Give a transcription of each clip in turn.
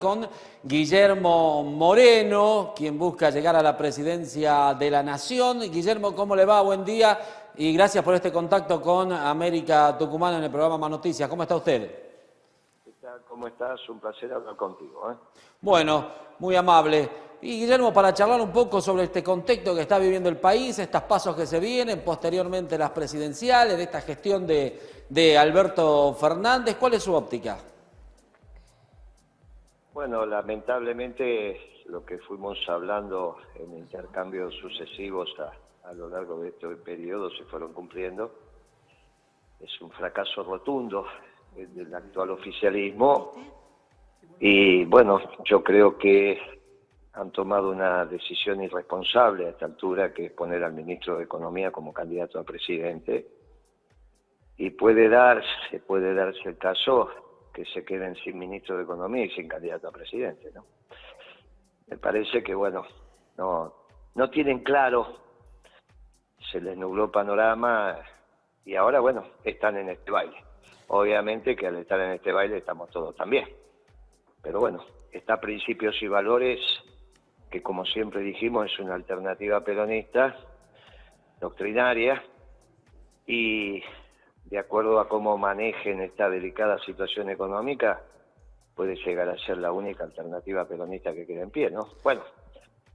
con Guillermo Moreno, quien busca llegar a la presidencia de la Nación. Guillermo, ¿cómo le va? Buen día y gracias por este contacto con América Tucumán en el programa Más Noticias. ¿Cómo está usted? ¿Cómo estás? Un placer hablar contigo. ¿eh? Bueno, muy amable. Y Guillermo, para charlar un poco sobre este contexto que está viviendo el país, estos pasos que se vienen, posteriormente las presidenciales, de esta gestión de, de Alberto Fernández, ¿cuál es su óptica? Bueno, lamentablemente lo que fuimos hablando en intercambios sucesivos a, lo largo de este periodo se fueron cumpliendo. Es un fracaso rotundo del actual oficialismo y bueno, yo creo que han tomado una decisión irresponsable a esta altura que es poner al ministro de Economía como candidato a presidente y puede darse, puede darse el caso que se queden sin ministro de Economía y sin candidato a presidente. ¿no? Me parece que, bueno, no, no tienen claro, se les nubló panorama y ahora, bueno, están en este baile. Obviamente que al estar en este baile estamos todos también. Pero bueno, está Principios y Valores, que como siempre dijimos es una alternativa peronista, doctrinaria, y de acuerdo a cómo manejen esta delicada situación económica, puede llegar a ser la única alternativa peronista que quede en pie, ¿no? Bueno,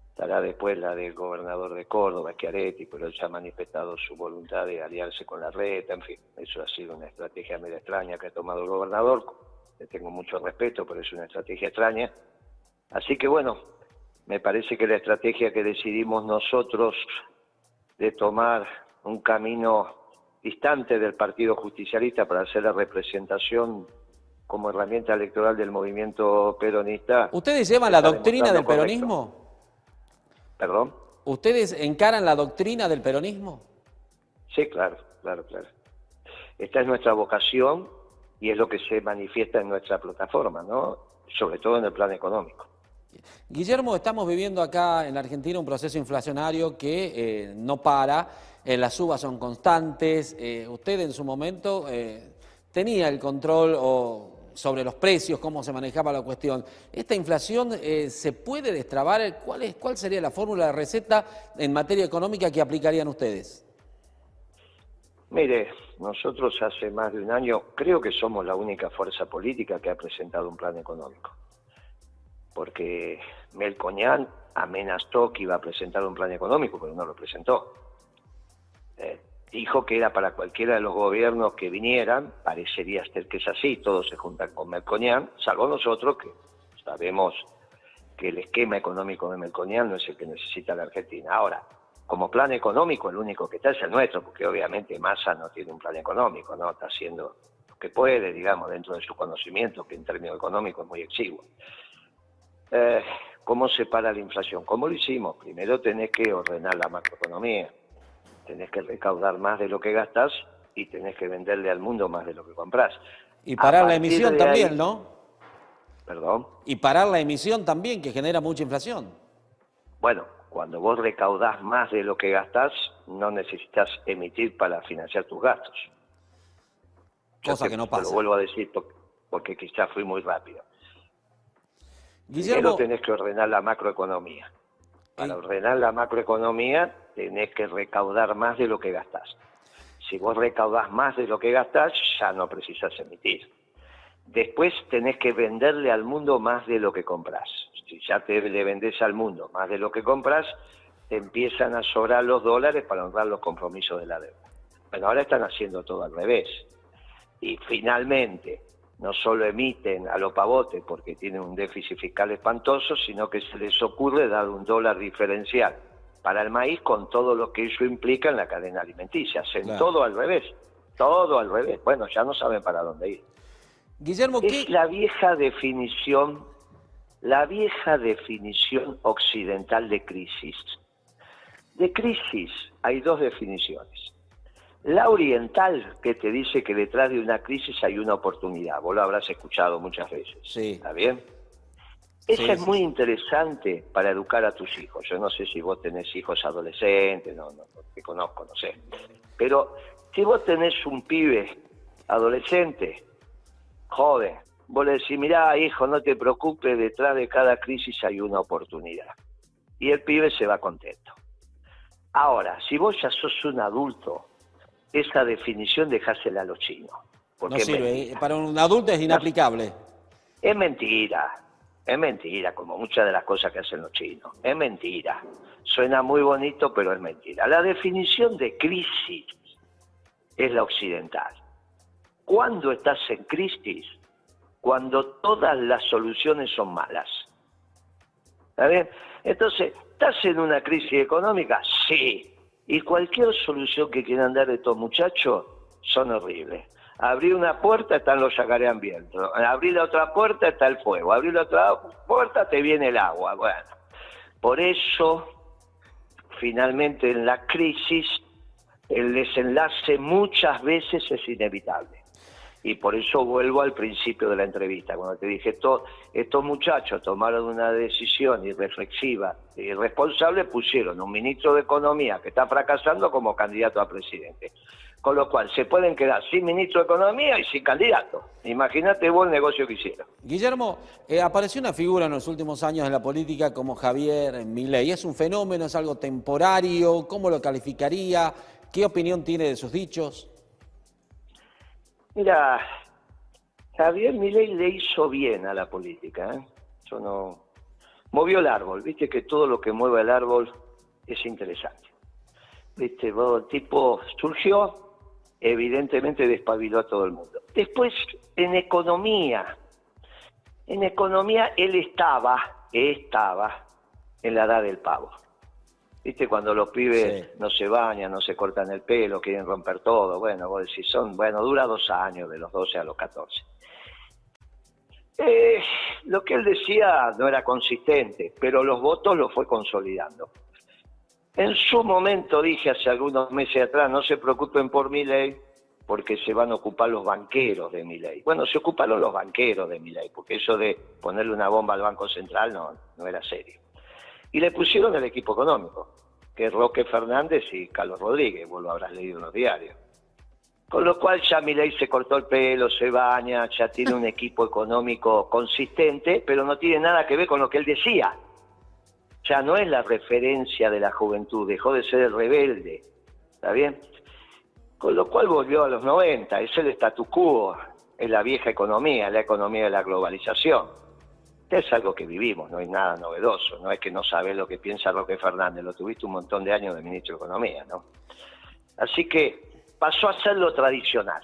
estará después la del gobernador de Córdoba, Schiaretti, pero él ya ha manifestado su voluntad de aliarse con la red, en fin, eso ha sido una estrategia medio extraña que ha tomado el gobernador, le tengo mucho respeto, pero es una estrategia extraña. Así que bueno, me parece que la estrategia que decidimos nosotros de tomar un camino distante del Partido Justicialista para hacer la representación como herramienta electoral del movimiento peronista. ¿Ustedes llevan la doctrina del peronismo? ¿Perdón? ¿Ustedes encaran la doctrina del peronismo? Sí, claro, claro, claro. Esta es nuestra vocación y es lo que se manifiesta en nuestra plataforma, ¿no? Sobre todo en el plan económico. Guillermo, estamos viviendo acá en Argentina un proceso inflacionario que eh, no para, eh, las subas son constantes, eh, usted en su momento tenía el control sobre los precios, cómo se manejaba la cuestión. ¿Esta inflación se puede destrabar? ¿Cuál, es, ¿Cuál sería la fórmula de receta en materia económica que aplicarían ustedes? Mire, nosotros hace más de un año creo que somos la única fuerza política que ha presentado un plan económico porque Melcoñán amenazó que iba a presentar un plan económico, pero no lo presentó. Eh, dijo que era para cualquiera de los gobiernos que vinieran, parecería ser que es así, todos se juntan con Melcoñán, salvo nosotros que sabemos que el esquema económico de Melcoñán no es el que necesita la Argentina. Ahora, como plan económico, el único que está es el nuestro, porque obviamente Massa no tiene un plan económico, no está haciendo lo que puede, digamos, dentro de su conocimiento, que en términos económicos es muy exiguo. Eh, ¿Cómo se para la inflación? ¿Cómo lo hicimos? Primero tenés que ordenar la macroeconomía, tenés que recaudar más de lo que gastas y tenés que venderle al mundo más de lo que compras. Y parar la emisión también, ¿no? Perdón. Y parar la emisión también, que genera mucha inflación. Bueno, cuando vos recaudás más de lo que gastás, no necesitas emitir para financiar tus gastos. Cosa que no pasa. Lo vuelvo a decir porque quizás fui muy rápido. Guillermo... Primero tenés que ordenar la macroeconomía. Para ordenar la macroeconomía tenés que recaudar más de lo que gastás. Si vos recaudás más de lo que gastás, ya no precisas emitir. Después tenés que venderle al mundo más de lo que compras. Si ya te le vendés al mundo más de lo que compras, te empiezan a sobrar los dólares para honrar los compromisos de la deuda. Bueno, ahora están haciendo todo al revés. Y finalmente, no solo emiten a lo pavote porque tienen un déficit fiscal espantoso, sino que se les ocurre dar un dólar diferencial para el maíz con todo lo que eso implica en la cadena alimenticia. Hacen todo al revés, todo al revés. Bueno, ya no saben para dónde ir. Guillermo, es la vieja definición, la vieja definición occidental de crisis. De crisis hay dos definiciones. La oriental, que te dice que detrás de una crisis hay una oportunidad. Vos lo habrás escuchado muchas veces. Sí. ¿Está bien? Esa es muy interesante para educar a tus hijos. Yo no sé si vos tenés hijos adolescentes, no, no, te conozco, no sé. Pero si vos tenés un pibe adolescente, joven, vos le decís, mirá, hijo, no te preocupes, detrás de cada crisis hay una oportunidad. Y el pibe se va contento. Ahora, si vos ya sos un adulto, esa definición dejásela a los chinos. no sirve, para un adulto es inaplicable. Es mentira, es mentira, como muchas de las cosas que hacen los chinos. Es mentira. Suena muy bonito, pero es mentira. La definición de crisis es la occidental. ¿Cuándo estás en crisis? Cuando todas las soluciones son malas. ¿Está bien? Entonces, ¿estás en una crisis económica? Sí. Y cualquier solución que quieran dar estos muchachos son horribles. Abrir una puerta están los viento. Abrir la otra puerta está el fuego. Abrir la otra puerta te viene el agua. Bueno, por eso, finalmente en la crisis, el desenlace muchas veces es inevitable. Y por eso vuelvo al principio de la entrevista, cuando te dije, estos muchachos tomaron una decisión irreflexiva e irresponsable, pusieron un ministro de Economía que está fracasando como candidato a presidente con lo cual se pueden quedar sin ministro de Economía y sin candidato. Imagínate vos el negocio que hicieron. Guillermo, eh, apareció una figura en los últimos años en la política como Javier Milei. ¿Es un fenómeno, es algo temporario? ¿Cómo lo calificaría? ¿Qué opinión tiene de sus dichos? Mira, Javier Milei le hizo bien a la política. ¿eh? No... Movió el árbol, viste que todo lo que mueve el árbol es interesante. Viste, el tipo surgió, evidentemente despabiló a todo el mundo. Después, en economía, en economía él estaba, estaba en la edad del pavo. ¿Viste? Cuando los pibes no se bañan, no se cortan el pelo, quieren romper todo. Bueno, vos decís, son, bueno, dura dos años, de los 12 a los 14. Eh, lo que él decía no era consistente, pero los votos lo fue consolidando. En su momento dije hace algunos meses atrás, no se preocupen por mi ley, porque se van a ocupar los banqueros de mi ley. Bueno, se ocuparon los banqueros de mi ley, porque eso de ponerle una bomba al Banco Central no, no era serio. Y le pusieron el equipo económico, que es Roque Fernández y Carlos Rodríguez, vos lo habrás leído en los diarios. Con lo cual ya mi ley se cortó el pelo, se baña, ya tiene un equipo económico consistente, pero no tiene nada que ver con lo que él decía ya no es la referencia de la juventud, dejó de ser el rebelde, ¿está bien? Con lo cual volvió a los 90, es el statu quo, es la vieja economía, la economía de la globalización. Es algo que vivimos, no es nada novedoso, no es que no sabes lo que piensa Roque Fernández, lo tuviste un montón de años de ministro de Economía, ¿no? Así que pasó a ser lo tradicional,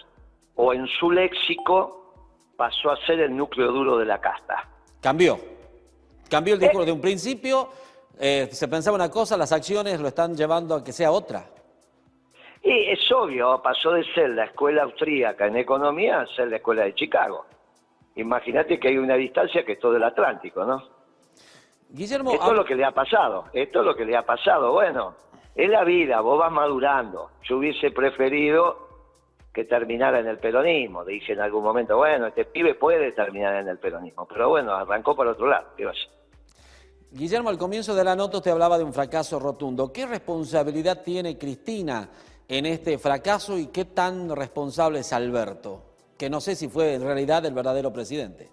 o en su léxico pasó a ser el núcleo duro de la casta. Cambió, cambió el discurso de un principio eh, se pensaba una cosa, las acciones lo están llevando a que sea otra. Y es obvio, pasó de ser la escuela austríaca en economía a ser la escuela de Chicago. Imagínate que hay una distancia que es todo el Atlántico, ¿no? Guillermo, esto es lo que le ha pasado, esto es lo que le ha pasado. Bueno, es la vida, vos vas madurando. Yo hubiese preferido que terminara en el peronismo. Dije en algún momento, bueno, este pibe puede terminar en el peronismo, pero bueno, arrancó por otro lado. ¿Qué? Guillermo, al comienzo de la nota te hablaba de un fracaso rotundo. ¿Qué responsabilidad tiene Cristina en este fracaso y qué tan responsable es Alberto? Que no sé si fue en realidad el verdadero presidente.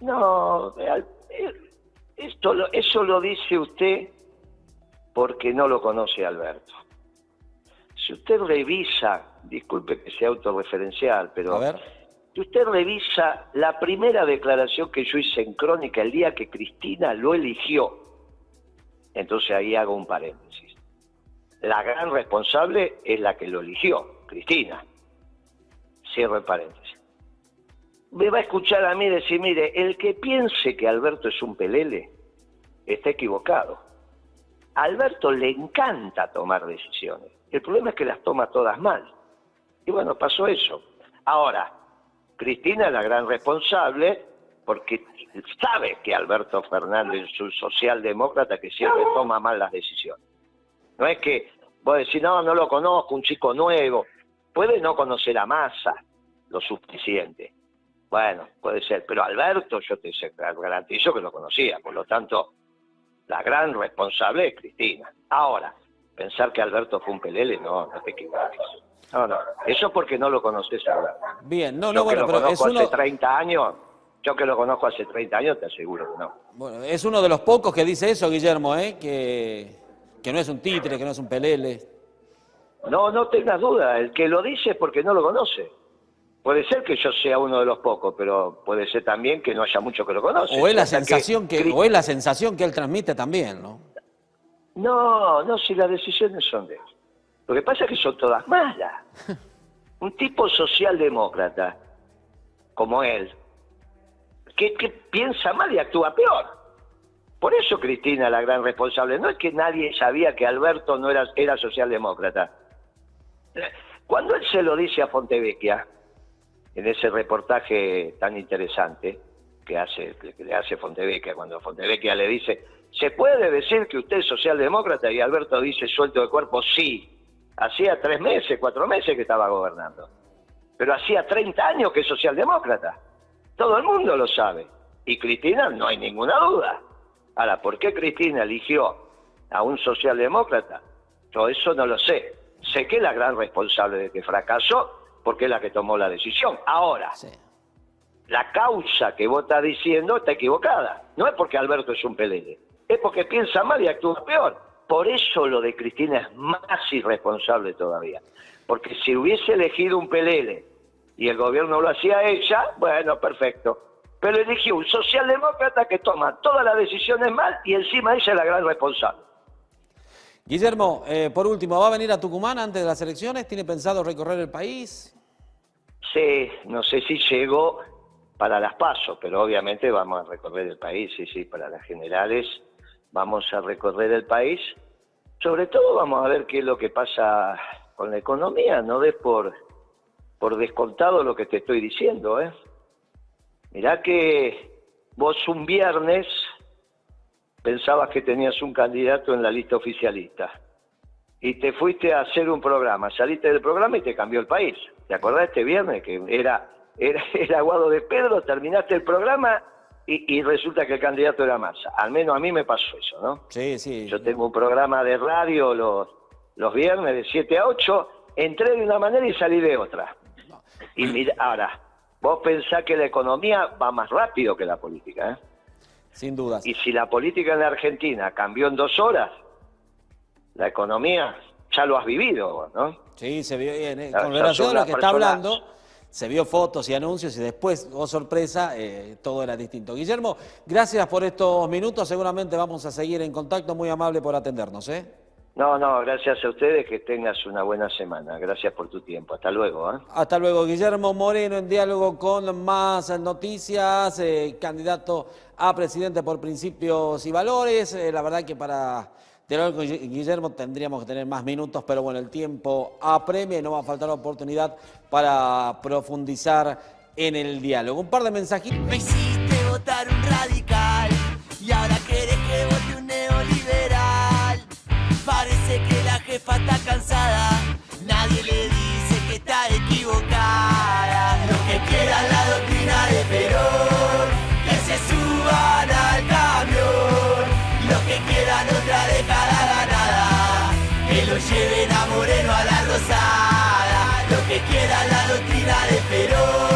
No, esto, eso lo dice usted porque no lo conoce Alberto. Si usted revisa, disculpe que sea autorreferencial, pero A ver si usted revisa la primera declaración que yo hice en Crónica el día que Cristina lo eligió, entonces ahí hago un paréntesis. La gran responsable es la que lo eligió, Cristina. Cierro el paréntesis. Me va a escuchar a mí decir, mire, el que piense que Alberto es un pelele, está equivocado. A Alberto le encanta tomar decisiones. El problema es que las toma todas mal. Y bueno, pasó eso. Ahora, Cristina es la gran responsable porque sabe que Alberto Fernández es un socialdemócrata que siempre toma mal las decisiones. No es que vos decís, no, no lo conozco, un chico nuevo. Puede no conocer a Massa lo suficiente. Bueno, puede ser, pero Alberto yo te garantizo que lo conocía, por lo tanto, la gran responsable es Cristina. Ahora, pensar que Alberto fue un pelele, no, no te equivoques. No, no, eso porque no lo conoces ahora. Bien, no, no, bueno, pero es uno... hace 30 años, yo que lo conozco hace 30 años, te aseguro que no. Bueno, es uno de los pocos que dice eso, Guillermo, ¿eh? que, que no es un títere, que no es un pelele. No, no tengas duda, el que lo dice es porque no lo conoce. Puede ser que yo sea uno de los pocos, pero puede ser también que no haya mucho que lo conoce. O es la sensación que, o es la sensación que él transmite también, ¿no? No, no, si las decisiones son de él. Lo que pasa es que son todas malas. Un tipo socialdemócrata como él, que, piensa mal y actúa peor. Por eso Cristina la gran responsable. No es que nadie sabía que Alberto no era, era socialdemócrata. Cuando él se lo dice a Fontevecchia, en ese reportaje tan interesante que hace que le hace Fontevecchia, cuando Fontevecchia le dice, ¿se puede decir que usted es socialdemócrata? Y Alberto dice, suelto de cuerpo, sí. Hacía tres meses, cuatro meses que estaba gobernando. Pero hacía 30 años que es socialdemócrata. Todo el mundo lo sabe. Y Cristina, no hay ninguna duda. Ahora, ¿por qué Cristina eligió a un socialdemócrata? Todo eso no lo sé. Sé que es la gran responsable de que fracasó porque es la que tomó la decisión. Ahora, la causa que vos estás diciendo está equivocada. No es porque Alberto es un pelele, es porque piensa mal y actúa peor. Por eso lo de Cristina es más irresponsable todavía. Porque si hubiese elegido un pelele y el gobierno lo hacía ella, bueno, perfecto. Pero eligió un socialdemócrata que toma todas las decisiones mal y encima ella es la gran responsable. Guillermo, eh, por último, ¿va a venir a Tucumán antes de las elecciones? ¿Tiene pensado recorrer el país? Sí, no sé si llego para las pasos, pero obviamente vamos a recorrer el país, sí, sí, para las generales vamos a recorrer el país. Sobre todo vamos a ver qué es lo que pasa con la economía, no des por, por descontado lo que te estoy diciendo, ¿eh? Mirá que vos un viernes pensabas que tenías un candidato en la lista oficialista. Y te fuiste a hacer un programa, saliste del programa y te cambió el país. ¿Te acordás este viernes que era, era, era Aguado de Pedro, terminaste el programa y, resulta que el candidato era Massa? Al menos a mí me pasó eso, ¿no? Sí, sí. Yo tengo un programa de radio los, los viernes de 7 a 8, entré de una manera y salí de otra. Y mira, ahora, vos pensás que la economía va más rápido que la política, ¿eh? Sin duda. Y si la política en la Argentina cambió en dos horas, la economía ya lo has vivido, ¿no? Sí, se vio bien. Eh, con relación a lo que está hablando, se vio fotos y anuncios y después, oh sorpresa, eh, todo era distinto. Guillermo, gracias por estos minutos. Seguramente vamos a seguir en contacto. Muy amable por atendernos, ¿eh? No, no, gracias a ustedes, que tengas una buena semana. Gracias por tu tiempo. Hasta luego. ¿eh? Hasta luego. Guillermo Moreno en diálogo con más noticias, eh, candidato a presidente por principios y valores. Eh, la verdad que para tener con Guillermo tendríamos que tener más minutos, pero bueno, el tiempo apremia y no va a faltar oportunidad para profundizar en el diálogo. Un par de mensajitos. que lo lleven a Moreno a la Rosada, lo que queda la doctrina de Perón.